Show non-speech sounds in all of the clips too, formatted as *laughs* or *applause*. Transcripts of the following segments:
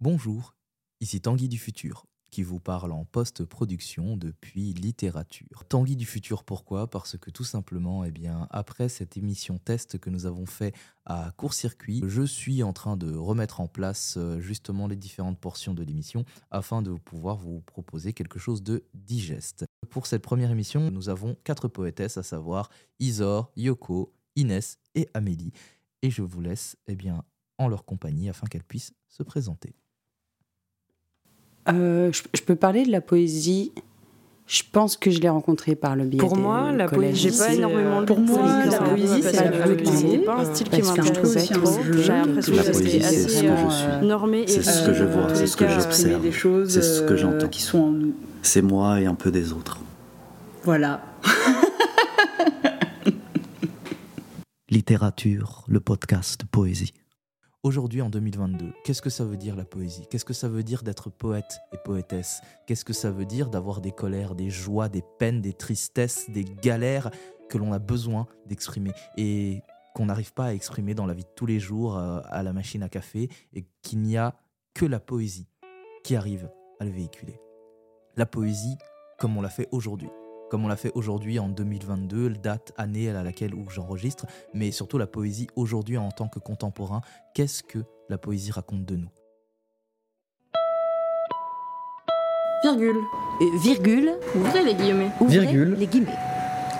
Bonjour, ici Tanguy du futur qui vous parle en post-production depuis littérature. Tanguy du futur, pourquoi? Parce que tout simplement, eh bien, après cette émission test que nous avons fait à court-circuit, je suis en train de remettre en place euh, justement les différentes portions de l'émission afin de pouvoir vous proposer quelque chose de digeste. Pour cette première émission, nous avons quatre poétesses, à savoir Isor, Yoko, Inès et Amélie. Et je vous laisse eh bien, en leur compagnie afin qu'elles puissent se présenter. Euh, je, peux parler de la poésie. Je pense que je l'ai rencontrée par le biais Pour moi, la poésie, j'ai pas énormément Pour moi, la poésie, c'est pas un style qui m'intéresse trop. J'ai l'impression que c'est assez euh, normé. C'est ce que je vois, c'est ce que j'observe, c'est ce que j'entends. Qui sont en nous. C'est moi et un peu des autres. Voilà. *laughs* Littérature, le podcast poésie. Aujourd'hui, en 2022, qu'est-ce que ça veut dire la poésie? Qu'est-ce que ça veut dire d'être poète et poétesse? Qu'est-ce que ça veut dire d'avoir des colères, des joies, des peines, des tristesses, des galères que l'on a besoin d'exprimer et qu'on n'arrive pas à exprimer dans la vie de tous les jours euh, à la machine à café et qu'il n'y a que la poésie qui arrive à le véhiculer? La poésie comme on l'a fait aujourd'hui comme on l'a fait aujourd'hui en 2022, date, année à laquelle où j'enregistre, mais surtout la poésie aujourd'hui en tant que contemporain. Qu'est-ce que la poésie raconte de nous? Virgule. Euh, virgule? Ouvrez les guillemets. Ouvrez virgule. les guillemets.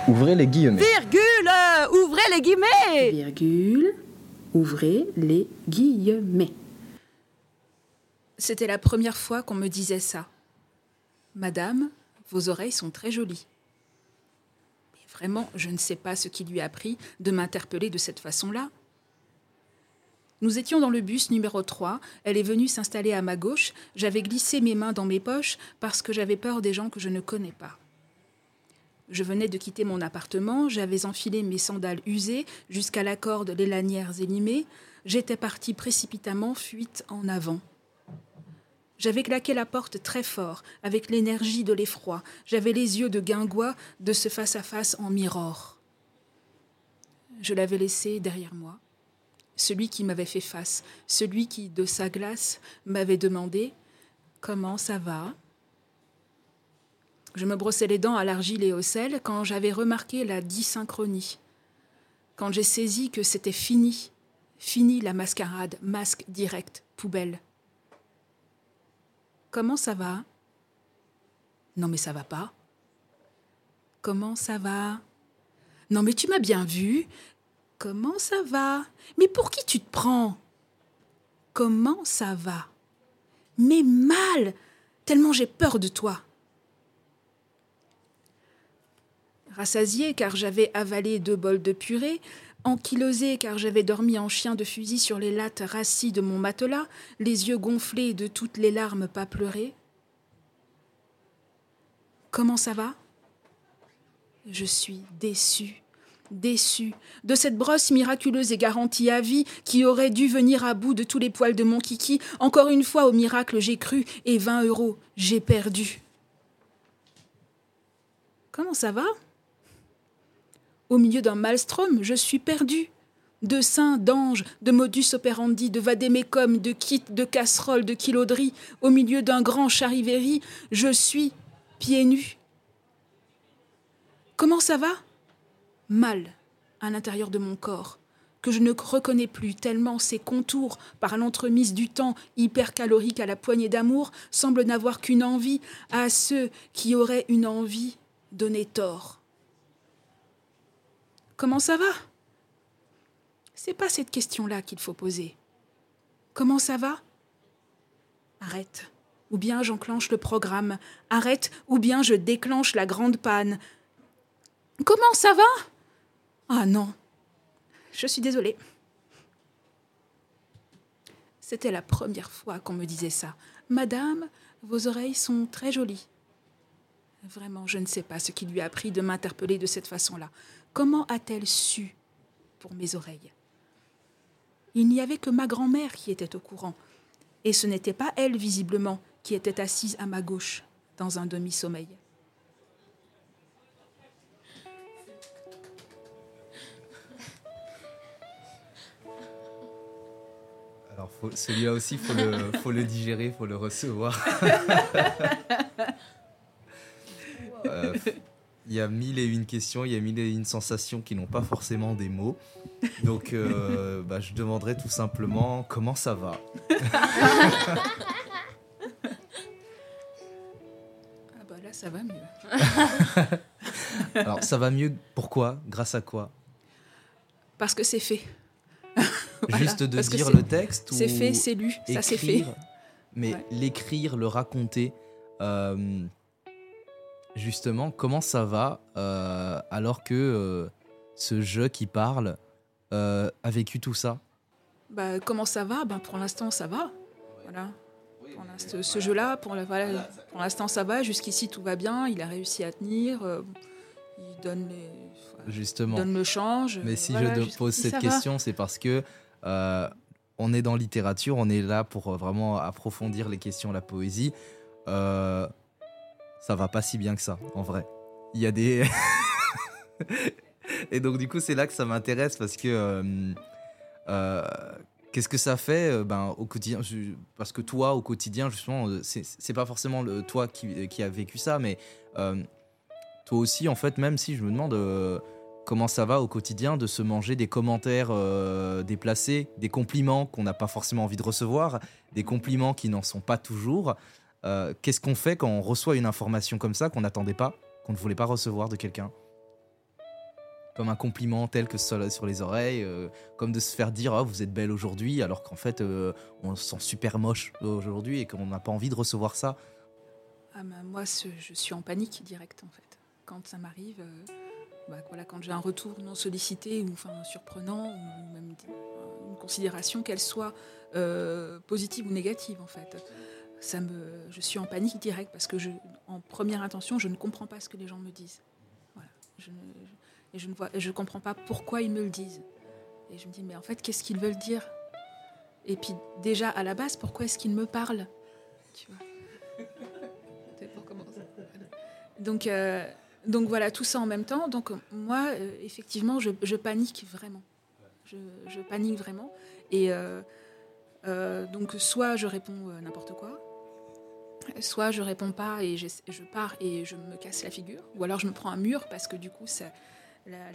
Ouvrez les guillemets. Virgule. Ouvrez les guillemets. Virgule. Ouvrez les guillemets. C'était la première fois qu'on me disait ça. Madame, vos oreilles sont très jolies. Vraiment, je ne sais pas ce qui lui a pris de m'interpeller de cette façon-là. Nous étions dans le bus numéro 3, elle est venue s'installer à ma gauche, j'avais glissé mes mains dans mes poches parce que j'avais peur des gens que je ne connais pas. Je venais de quitter mon appartement, j'avais enfilé mes sandales usées jusqu'à la corde les lanières élimées, j'étais partie précipitamment fuite en avant. J'avais claqué la porte très fort, avec l'énergie de l'effroi. J'avais les yeux de guingois de ce face-à-face en miroir. Je l'avais laissé derrière moi. Celui qui m'avait fait face, celui qui, de sa glace, m'avait demandé Comment ça va? Je me brossais les dents à l'argile et au sel quand j'avais remarqué la dysynchronie. Quand j'ai saisi que c'était fini, fini la mascarade, masque direct, poubelle. Comment ça va? Non mais ça va pas. Comment ça va? Non mais tu m'as bien vu. Comment ça va? Mais pour qui tu te prends? Comment ça va? Mais mal Tellement j'ai peur de toi. Rassasié car j'avais avalé deux bols de purée, ankylosé car j'avais dormi en chien de fusil sur les lattes rassis de mon matelas, les yeux gonflés de toutes les larmes pas pleurées. Comment ça va? Je suis déçue, déçue de cette brosse miraculeuse et garantie à vie qui aurait dû venir à bout de tous les poils de mon kiki. Encore une fois, au miracle, j'ai cru et 20 euros, j'ai perdu. Comment ça va? Au milieu d'un maelstrom, je suis perdu. De saints, d'anges, de modus operandi, de vadémécum, de kits, de casseroles, de kilauderies, au milieu d'un grand charivéry, je suis pieds nus. Comment ça va? Mal, à l'intérieur de mon corps, que je ne reconnais plus tellement ses contours, par l'entremise du temps hypercalorique à la poignée d'amour, semblent n'avoir qu'une envie à ceux qui auraient une envie donner tort. Comment ça va? C'est pas cette question-là qu'il faut poser. Comment ça va? Arrête. Ou bien j'enclenche le programme. Arrête, ou bien je déclenche la grande panne. Comment ça va? Ah non. Je suis désolée. C'était la première fois qu'on me disait ça. Madame, vos oreilles sont très jolies. Vraiment, je ne sais pas ce qui lui a pris de m'interpeller de cette façon-là. Comment a-t-elle su pour mes oreilles? Il n'y avait que ma grand-mère qui était au courant, et ce n'était pas elle, visiblement, qui était assise à ma gauche, dans un demi-sommeil. Alors celui-là aussi, faut le, faut le digérer, faut le recevoir. *laughs* Euh, il y a mille et une questions, il y a mille et une sensations qui n'ont pas forcément des mots. Donc, euh, *laughs* bah, je demanderai tout simplement comment ça va. *laughs* ah bah là, ça va mieux. *laughs* Alors, ça va mieux. Pourquoi Grâce à quoi? Parce que c'est fait. Juste de dire le texte C'est fait, c'est lu, ça c'est fait. Mais l'écrire, le raconter, euh, justement, comment ça va euh, alors que euh, ce jeu qui parle a vécu tout ça? Bah, Comment ça va? Ben, Pour l'instant, ça va. Voilà. Pour ce jeu-là, pour, pour l'instant, ça va. Jusqu'ici, tout va bien. Il a réussi à tenir. il donne les, Justement. donne le change. Mais si je te pose cette question, c'est parce que euh, on est dans littérature, on est là pour euh, vraiment approfondir les questions, la poésie. Euh, ça va pas si bien que ça, en vrai. Il y a des. *laughs* Et donc, du coup, c'est là que ça m'intéresse parce que. Qu'est-ce que ça fait ben, au quotidien Parce que toi, au quotidien, justement, c'est pas forcément le, toi qui, qui a vécu ça, mais toi aussi, en fait, même si je me demande comment ça va au quotidien de se manger des commentaires euh, déplacés, des compliments qu'on n'a pas forcément envie de recevoir, des compliments qui n'en sont pas toujours. Euh, qu'est-ce qu'on fait quand on reçoit une information comme ça qu'on n'attendait pas, qu'on ne voulait pas recevoir de quelqu'un? Comme un compliment tel que sur les oreilles, euh, comme de se faire dire oh, vous êtes belle aujourd'hui, alors qu'en fait on se sent super moche aujourd'hui et qu'on n'a pas envie de recevoir ça. Ah bah, moi, je suis en panique direct en fait. Quand ça m'arrive bah, voilà, quand j'ai un retour non sollicité ou enfin, surprenant, ou même une considération, qu'elle soit euh, positive ou négative en fait. Ça me, je suis en panique directe parce que je, en première intention, je ne comprends pas ce que les gens me disent. Voilà. Je et je ne vois, je comprends pas pourquoi ils me le disent. Et je me dis, mais en fait, qu'est-ce qu'ils veulent dire? Et puis déjà, à la base, pourquoi est-ce qu'ils me parlent? Tu vois? *laughs* Donc, euh, donc voilà, tout ça en même temps. Donc moi, euh, effectivement, je, panique vraiment. Je, panique vraiment. Et euh, donc soit je réponds n'importe quoi, soit je réponds pas et je, pars et je me casse la figure, ou alors je me prends un mur parce que du coup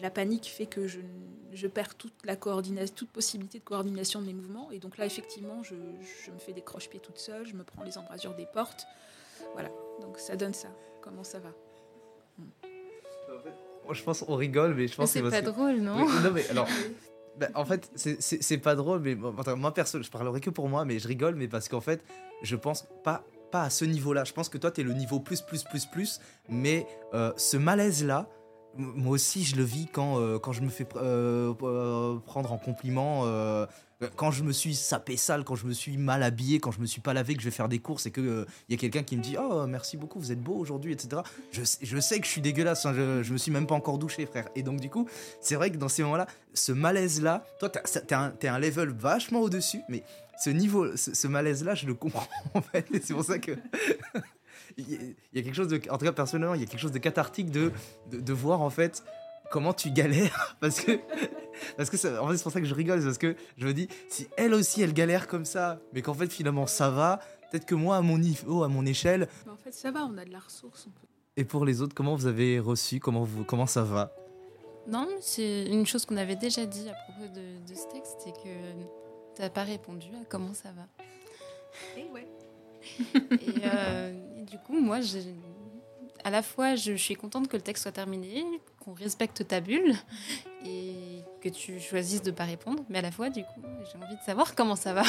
la, panique fait que je, perds toute la coordination, toute possibilité de coordination de mes mouvements. Et donc là, effectivement, je, me fais des croche-pieds toute seule, je me prends les embrasures des portes. Voilà, donc ça donne ça. Comment ça va? Je pense qu'on rigole, mais je pense que c'est pas drôle, non? Non, mais alors. *laughs* Bah, en fait, c'est pas drôle, mais moi perso, je parlerai que pour moi, mais je rigole, mais parce qu'en fait, je pense pas, à ce niveau-là. Je pense que toi, tu es le niveau plus, plus, plus, plus, mais euh, ce malaise-là, moi aussi, je le vis quand, euh, quand je me fais euh, prendre en compliment quand je me suis sapé sale, quand je me suis mal habillé, quand je me suis pas lavé, que je vais faire des courses et qu'il il y a quelqu'un qui me dit Oh, merci beaucoup, vous êtes beau aujourd'hui, etc. Je, je, sais que je suis dégueulasse, hein, je, je, me suis même pas encore douché, frère. Et donc, du coup, c'est vrai que dans ces moments-là, ce malaise-là, toi, t'es un, un level vachement au-dessus, mais ce niveau, ce, malaise-là, je le comprends *laughs* en fait. C'est pour ça que. *laughs* il y a quelque chose de. En tout cas, personnellement, il y a quelque chose de cathartique de, de, de voir en fait comment tu galères *laughs* parce que parce que en fait c'est pour ça que je rigole parce que je me dis si elle aussi elle galère comme ça mais qu'en fait finalement ça va peut-être que moi à mon niveau à mon échelle en fait ça va on a de la ressource et pour les autres comment vous avez reçu comment vous comment ça va? Non c'est une chose qu'on avait déjà dit à propos de, ce texte c'est que tu n'as pas répondu à comment ça va et ouais euh, et, du coup moi j'ai à la fois, je, suis contente que le texte soit terminé, qu'on respecte ta bulle et que tu choisisses de ne pas répondre. Mais à la fois, du coup, j'ai envie de savoir comment ça va.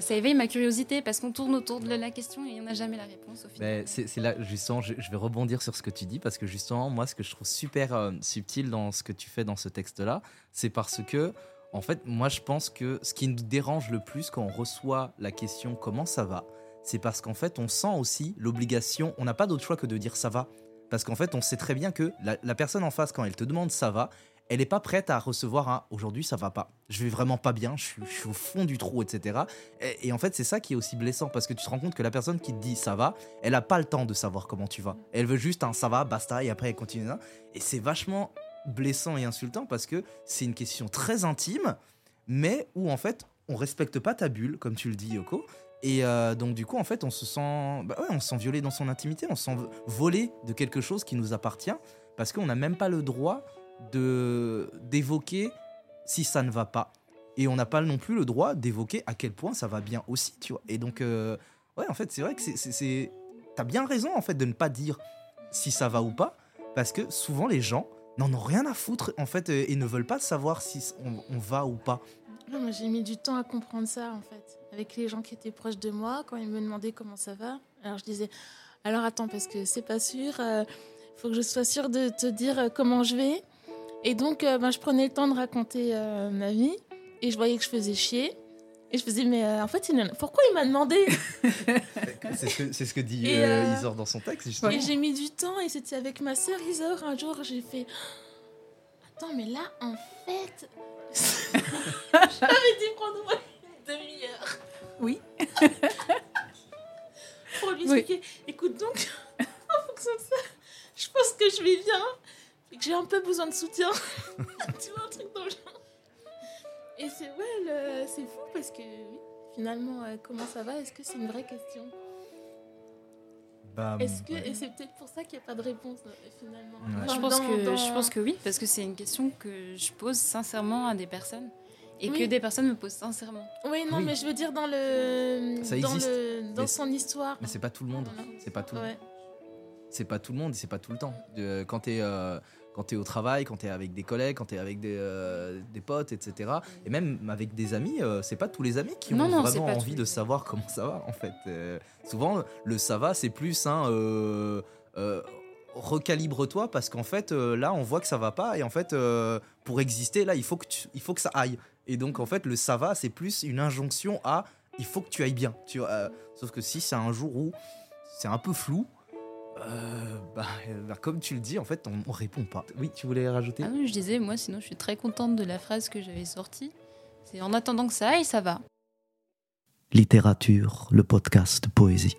Ça, éveille ma curiosité parce qu'on tourne autour de la question et il n'y en a jamais la réponse au final. C'est là, justement, je, vais rebondir sur ce que tu dis parce que justement, moi, ce que je trouve super euh, subtil dans ce que tu fais dans ce texte-là, c'est parce que, en fait, moi, je pense que ce qui nous dérange le plus quand on reçoit la question comment ça va, c'est parce qu'en fait, on sent aussi l'obligation, on n'a pas d'autre choix que de dire ça va. Parce qu'en fait, on sait très bien que la, personne en face, quand elle te demande ça va, elle n'est pas prête à recevoir un aujourd'hui ça va pas. Je vais vraiment pas bien, je suis, au fond du trou, etc. Et, en fait, c'est ça qui est aussi blessant parce que tu te rends compte que la personne qui te dit ça va, elle n'a pas le temps de savoir comment tu vas. Elle veut juste un ça va, basta, et après elle continue. Et c'est vachement blessant et insultant parce que c'est une question très intime, mais où en fait on respecte pas ta bulle, comme tu le dis, Yoko. Et euh, donc du coup, en fait, on se sent, bah on se sent violé dans son intimité, on se sent volé de quelque chose qui nous appartient, parce qu'on n'a même pas le droit de d'évoquer si ça ne va pas. Et on n'a pas non plus le droit d'évoquer à quel point ça va bien aussi, tu vois. Et donc, euh, ouais, en fait, c'est vrai que c'est, t'as bien raison en fait de ne pas dire si ça va ou pas, parce que souvent les gens n'en ont rien à foutre en fait et ne veulent pas savoir si on, va ou pas. moi j'ai mis du temps à comprendre ça en fait avec les gens qui étaient proches de moi quand ils me demandaient comment ça va. Alors je disais alors attends parce que c'est pas sûr, euh, faut que je sois sûre de te dire euh, comment je vais. Et donc euh, ben, je prenais le temps de raconter ma vie et je voyais que je faisais chier. Et je faisais, mais en fait, pourquoi il m'a demandé? *laughs* C'est ce, ce, que dit Isor dans son texte, justement. Et j'ai mis du temps, et c'était avec ma sœur Isor. Un jour, j'ai fait *gasps* Attends, mais là, en fait. *laughs* J'avais dû prendre une demi-heure. Oui. *laughs* Pour lui expliquer. Écoute donc, en fonction de ça, je pense que je vais bien et que j'ai un peu besoin de soutien. tu vois, un truc dans le genre. Et c'est ouais, c'est fou parce que finalement, euh, comment ça va? Est-ce que c'est une vraie question? Bah, Est-ce que et c'est peut-être pour ça qu'il n'y a pas de réponse euh, finalement. je pense que je pense que oui parce que c'est une question que je pose sincèrement à des personnes et que des personnes me posent sincèrement. Oui, non, mais je veux dire dans le dans, le, dans son histoire. Mais c'est pas tout le monde. C'est pas tout. C'est pas tout le monde, c'est pas tout le temps. De, quand tu es euh, quand tu es au travail, quand tu es avec des collègues, quand tu es avec des, euh, des, potes, etc. Et même avec des amis, euh, c'est pas tous les amis qui ont vraiment envie de savoir comment ça va, en fait. souvent, le ça va, c'est plus un recalibre-toi parce qu'en fait, là, on voit que ça va pas et en fait, pour exister, là, il faut que, il faut que ça aille. Et donc, en fait, le ça va, c'est plus une injonction à il faut que tu ailles bien. Tu vois, euh, sauf que si c'est un jour où c'est un peu flou, euh, bah, bah, comme tu le dis, en fait, on, on, répond pas. Oui, tu voulais rajouter Ah oui, je disais, moi, sinon, je suis très contente de la phrase que j'avais sortie. C'est en attendant que ça aille, ça va. Littérature, le podcast poésie.